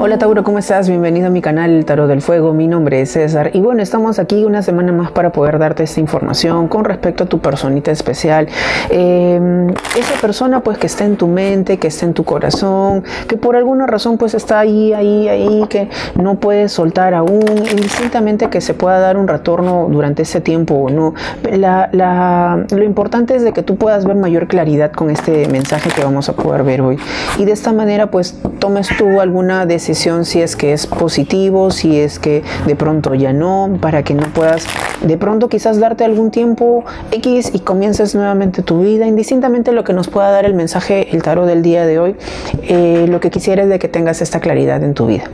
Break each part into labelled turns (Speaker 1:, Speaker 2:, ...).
Speaker 1: Hola Tauro, ¿cómo estás? Bienvenido a mi canal Tarot del Fuego. Mi nombre es César y bueno, estamos aquí una semana más para poder darte esta información con respecto a tu personita especial. Eh, esa persona pues que está en tu mente, que está en tu corazón, que por alguna razón pues está ahí, ahí, ahí, que no puedes soltar aún, indistintamente que se pueda dar un retorno durante ese tiempo o no. lo importante es de que tú puedas ver mayor claridad con este mensaje que vamos a poder ver hoy. Y de esta manera pues tomes tú alguna decisión si es que es positivo, si es que de pronto ya no, para que no puedas de pronto quizás darte algún tiempo X y comiences nuevamente tu vida, indistintamente lo que nos pueda dar el mensaje, el tarot del día de hoy, eh, lo que quisiera es de que tengas esta claridad en tu vida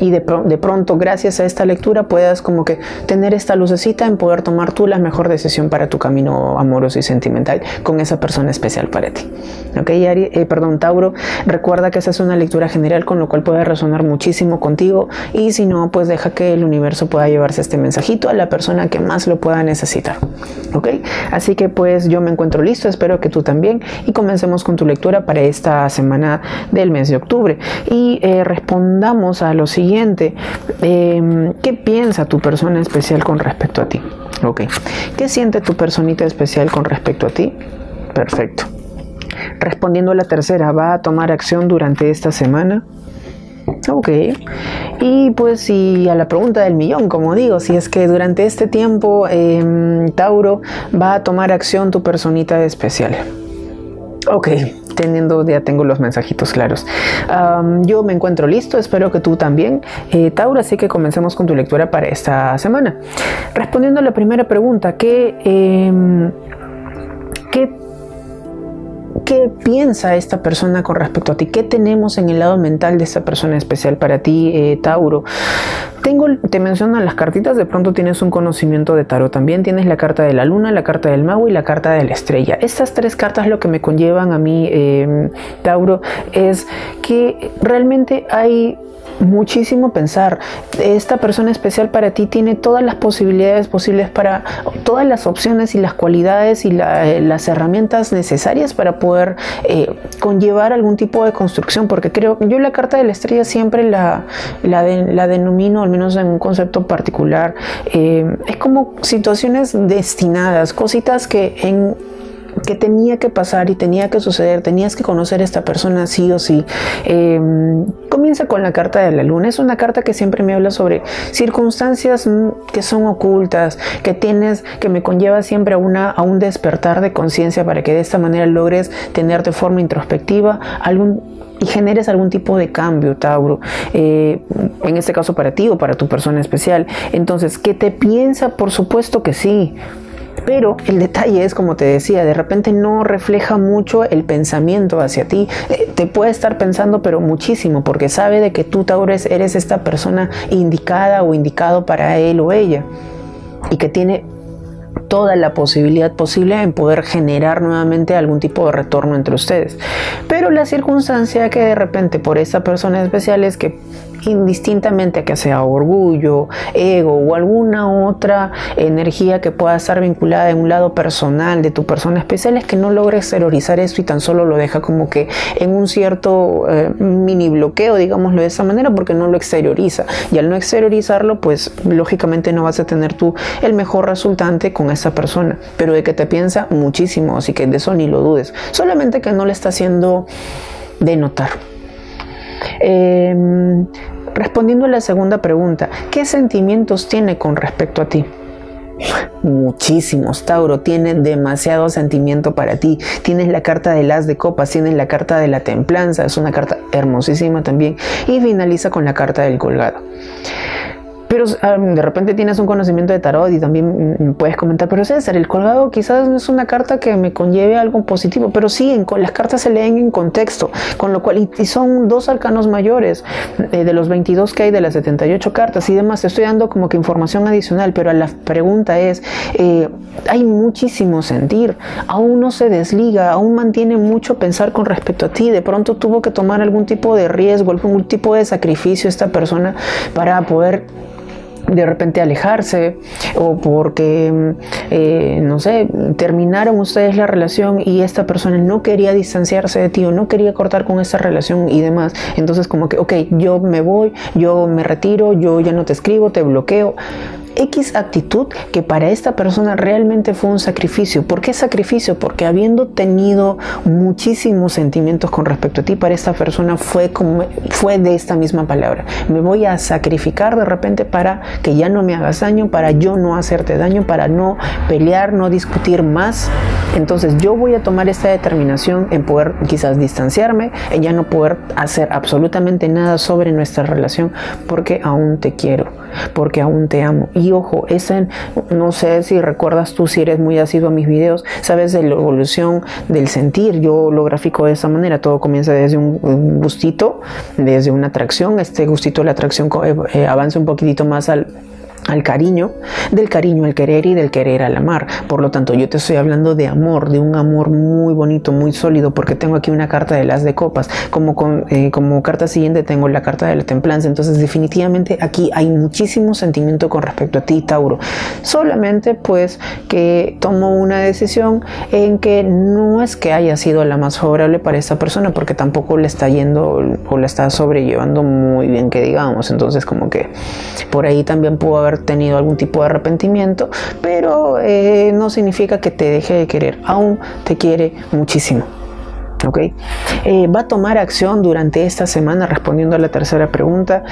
Speaker 1: y de, pronto gracias a esta lectura puedas como que tener esta lucecita en poder tomar tú la mejor decisión para tu camino amoroso y sentimental con esa persona especial para ti. Ok, eh, perdón, Tauro, recuerda que esa es una lectura general con lo cual puede resonar muchísimo contigo y si no, pues deja que el universo pueda llevarse este mensajito a la persona que más lo pueda necesitar. Ok, así que pues yo me encuentro listo, espero que tú también y comencemos con tu lectura para esta semana del mes de octubre y eh, respondamos a los siguientes Em, ¿qué piensa tu persona especial con respecto a ti? Ok. ¿Qué siente tu personita especial con respecto a ti? Perfecto. Respondiendo a la tercera, ¿va a tomar acción durante esta semana? Ok. Y pues si a la pregunta del millón, como digo, si es que durante este tiempo em, Tauro va a tomar acción tu personita especial. Ok, teniendo, ya tengo los mensajitos claros. yo me encuentro listo, espero que tú también, eh, Tauro, así que comencemos con tu lectura para esta semana. Respondiendo a la primera pregunta, ¿qué, eh, ¿qué ¿Qué piensa esta persona con respecto a ti? ¿Qué tenemos en el lado mental de esta persona especial para ti, eh, Tauro? Tengo, te mencionan las cartitas, de pronto tienes un conocimiento de tarot. También tienes la carta de la luna, la carta del mago y la carta de la estrella. Estas tres cartas lo que me conllevan a mí, eh, Tauro, es que realmente hay muchísimo pensar. Esta persona especial para ti tiene todas las posibilidades posibles para todas las opciones y las cualidades y eh, las herramientas necesarias para poder eh, conllevar algún tipo de construcción. Porque creo, yo la carta de la estrella siempre la, la denomino, menos en un concepto particular, eh, es como situaciones destinadas, cositas que en que tenía que pasar y tenía que suceder, tenías que conocer a esta persona sí o sí. Em, comienza con la carta de la luna. Es una carta que siempre me habla sobre circunstancias que son ocultas, que tienes, que me conlleva siempre a, una, a un despertar de conciencia para que de esta manera logres tener de forma introspectiva algún y generes algún tipo de cambio, Tauro, eh, en este caso para ti o para tu persona especial. Entonces, ¿qué te piensa? Por supuesto que sí. Pero el detalle es, como te decía, de repente no refleja mucho el pensamiento hacia ti. Eh, te puede estar pensando, pero muchísimo, porque sabe de que tú, Tauro, eres esta persona indicada o indicado para él o ella. Y que tiene toda la posibilidad posible en poder generar nuevamente algún tipo de retorno entre ustedes. Pero la circunstancia que de repente por esa persona especial es que indistintamente que sea orgullo, ego o alguna otra energía que pueda estar vinculada en un lado personal de tu persona especial, es que no logre exteriorizar eso y tan solo lo deja como que en un cierto eh, mini bloqueo, digámoslo de esa manera, porque no lo exterioriza. Y al no exteriorizarlo, pues lógicamente no vas a tener tú el mejor resultante con esa persona. Pero de que te piensa muchísimo, así que de eso ni lo dudes. Solamente que no le está haciendo de notar. Em, respondiendo a la segunda pregunta, ¿qué sentimientos tiene con respecto a ti? Muchísimos, Tauro, tiene demasiado sentimiento para ti. Tienes la carta de las de copas, tienes la carta de la templanza, es una carta hermosísima también. Y finaliza con la carta del colgado. Pero de repente tienes un conocimiento de tarot y también mm, puedes comentar, pero César, el colgado quizás no es una carta que me conlleve algo positivo, pero sí, en, las cartas se leen en contexto, con lo cual, y, son dos arcanos mayores eh, de los 22 que hay de las 78 cartas y demás, te estoy dando como que información adicional, pero la pregunta es, eh, hay muchísimo sentir, aún no se desliga, aún mantiene mucho pensar con respecto a ti, de pronto tuvo que tomar algún tipo de riesgo, algún tipo de sacrificio esta persona para poder de repente alejarse o porque, eh, no sé, terminaron ustedes la relación y esta persona no quería distanciarse de ti o no quería cortar con esa relación y demás. Entonces como que, ok, yo me voy, yo me retiro, yo ya no te escribo, te bloqueo. X actitud que para esta persona realmente fue un sacrificio. ¿Por qué sacrificio? Porque habiendo tenido muchísimos sentimientos con respecto a ti, para esta persona fue, fue de esta misma palabra. Me voy a sacrificar de repente para que ya no me hagas daño, para yo no hacerte daño, para no pelear, no discutir más. Entonces yo voy a tomar esta determinación en poder quizás distanciarme, en ya no poder hacer absolutamente nada sobre nuestra relación porque aún te quiero, porque aún te amo. Ojo, ese, no sé si recuerdas tú, si eres muy asiduo a mis videos, sabes de la evolución del sentir. Yo lo grafico de esa manera. Todo comienza desde un gustito, desde una atracción. Este gustito de la atracción eh, eh, avanza un poquitito más al al cariño, del cariño al querer y del querer al amar. Por lo tanto, yo te estoy hablando de amor, de un amor muy bonito, muy sólido, porque tengo aquí una carta de las de copas. Como, con, eh, como carta siguiente tengo la carta de la templanza. Entonces, definitivamente aquí hay muchísimo sentimiento con respecto a ti, Tauro. Solamente pues que tomo una decisión en que no es que haya sido la más favorable para esta persona, porque tampoco le está yendo o la está sobrellevando muy bien, que digamos. Entonces, como que por ahí también puedo haber tenido algún tipo de arrepentimiento, pero eh, no significa que te deje de querer, aún te quiere muchísimo. ¿ok? Eh, va a tomar acción durante esta semana respondiendo a la tercera pregunta.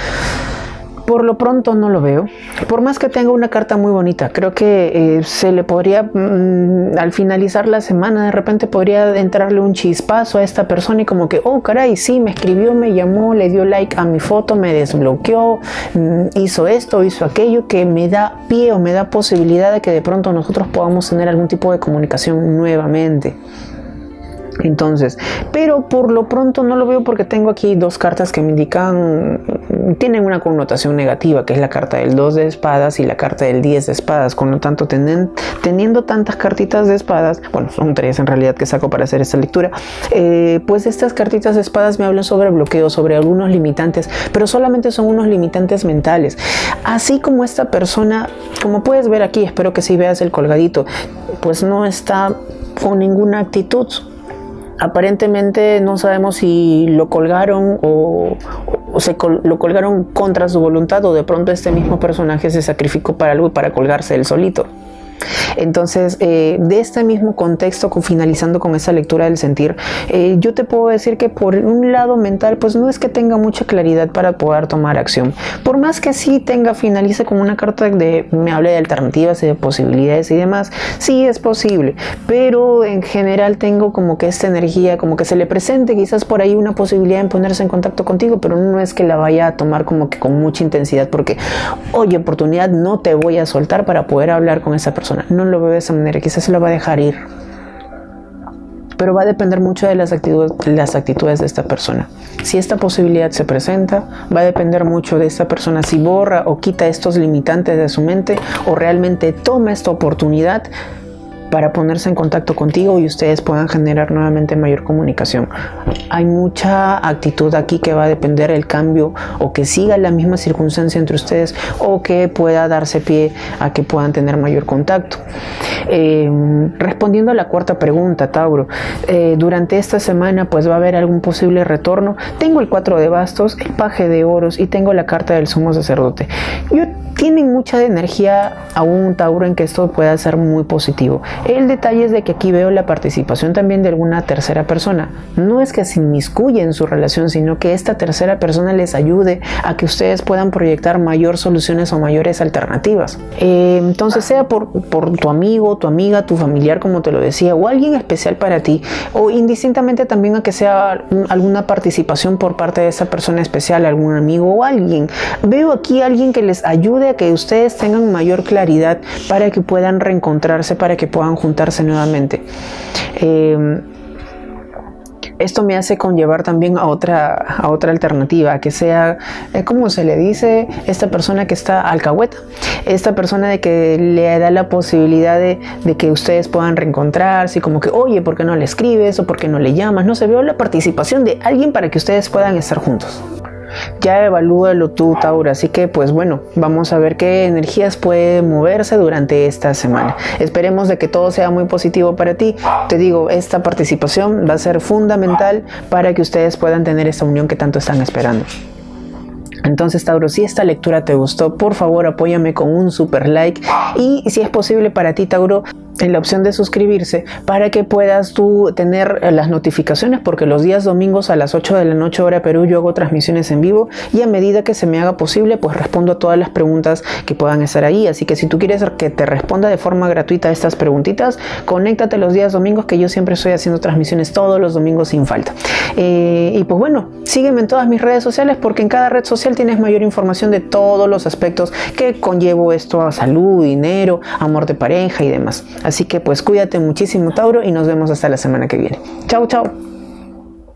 Speaker 1: Por lo pronto no lo veo. Por más que tenga una carta muy bonita, creo que eh, se le podría, mm, al finalizar la semana, de repente podría entrarle un chispazo a esta persona y como que, oh caray, sí, me escribió, me llamó, le dio like a mi foto, me desbloqueó, mm, hizo esto, hizo aquello, que me da pie o me da posibilidad de que de pronto nosotros podamos tener algún tipo de comunicación nuevamente. Entonces, pero por lo pronto no lo veo porque tengo aquí dos cartas que me indican, tienen una connotación negativa, que es la carta del 2 de espadas y la carta del 10 de espadas. Con lo tanto, teniendo tantas cartitas de espadas, bueno, son tres en realidad que saco para hacer esta lectura, eh, pues estas cartitas de espadas me hablan sobre bloqueo, sobre algunos limitantes, pero solamente son unos limitantes mentales. Así como esta persona, como puedes ver aquí, espero que si veas el colgadito, pues no está con ninguna actitud aparentemente no sabemos si lo colgaron o, se lo colgaron contra su voluntad o de pronto este mismo personaje se sacrificó para algo para colgarse él solito. Entonces, eh, de este mismo contexto, finalizando con esa lectura del sentir, eh, yo te puedo decir que por un lado mental, pues no es que tenga mucha claridad para poder tomar acción. Por más que sí tenga, finalice con una carta de, me hable de alternativas y de posibilidades y demás, sí es posible, pero en general tengo como que esta energía, como que se le presente quizás por ahí una posibilidad de ponerse en contacto contigo, pero no es que la vaya a tomar como que con mucha intensidad, porque, oye, oportunidad, no te voy a soltar para poder hablar con esa persona lo veo de esa manera, quizás se lo va a dejar ir. Pero va a depender mucho de las actitudes, las actitudes de esta persona. Si esta posibilidad se presenta, va a depender mucho de esta persona si borra o quita estos limitantes de su mente o realmente toma esta oportunidad para ponerse en contacto contigo y ustedes puedan generar nuevamente mayor comunicación. Hay mucha actitud aquí que va a depender el cambio o que siga la misma circunstancia entre ustedes o que pueda darse pie a que puedan tener mayor contacto. Eh, respondiendo a la cuarta pregunta, Tauro, eh, durante esta semana pues va a haber algún posible retorno. Tengo el 4 de bastos, el paje de oros y tengo la carta del sumo sacerdote. Yo tienen mucha energía aún Tauro en que esto pueda ser muy positivo. El detalle es de que aquí veo la participación también de alguna tercera persona. No es que se inmiscuye en su relación, sino que esta tercera persona les ayude a que ustedes puedan proyectar mayor soluciones o mayores alternativas. Eh, entonces, sea por, tu amigo, tu amiga, tu familiar, como te lo decía, o alguien especial para ti, o indistintamente también a que sea alguna participación por parte de esa persona especial, algún amigo o alguien. Veo aquí a alguien que les ayude que ustedes tengan mayor claridad para que puedan reencontrarse, para que puedan juntarse nuevamente. Em, esto me hace conllevar también a otra, a otra alternativa, que sea, eh, como se le dice, esta persona que está alcahueta, esta persona de que le da la posibilidad de, que ustedes puedan reencontrarse, como que, oye, ¿por qué no le escribes o por qué no le llamas? No se veo la participación de alguien para que ustedes puedan estar juntos. Ya evalúalo tú, Tauro. Así que, pues bueno, vamos a ver qué energías pueden moverse durante esta semana. Esperemos de que todo sea muy positivo para ti. Te digo, esta participación va a ser fundamental para que ustedes puedan tener esta unión que tanto están esperando. Entonces, Tauro, si esta lectura te gustó, por favor apóyame con un super like y si es posible para ti, Tauro, en la opción de suscribirse para que puedas tú tener eh, las notificaciones porque los días domingos a las 8 de la noche hora Perú yo hago transmisiones en vivo y a medida que se me haga posible pues respondo a todas las preguntas que puedan estar ahí. Así que si tú quieres que te responda de forma gratuita estas preguntitas conéctate los días domingos que yo siempre estoy haciendo transmisiones todos los domingos sin falta. Eh, y pues bueno sígueme en todas mis redes sociales porque en cada red social tienes mayor información de todos los aspectos que conllevo esto a salud dinero amor de pareja y demás Así que pues cuídate muchísimo Tauro y nos vemos hasta la semana que viene. Chao, chao.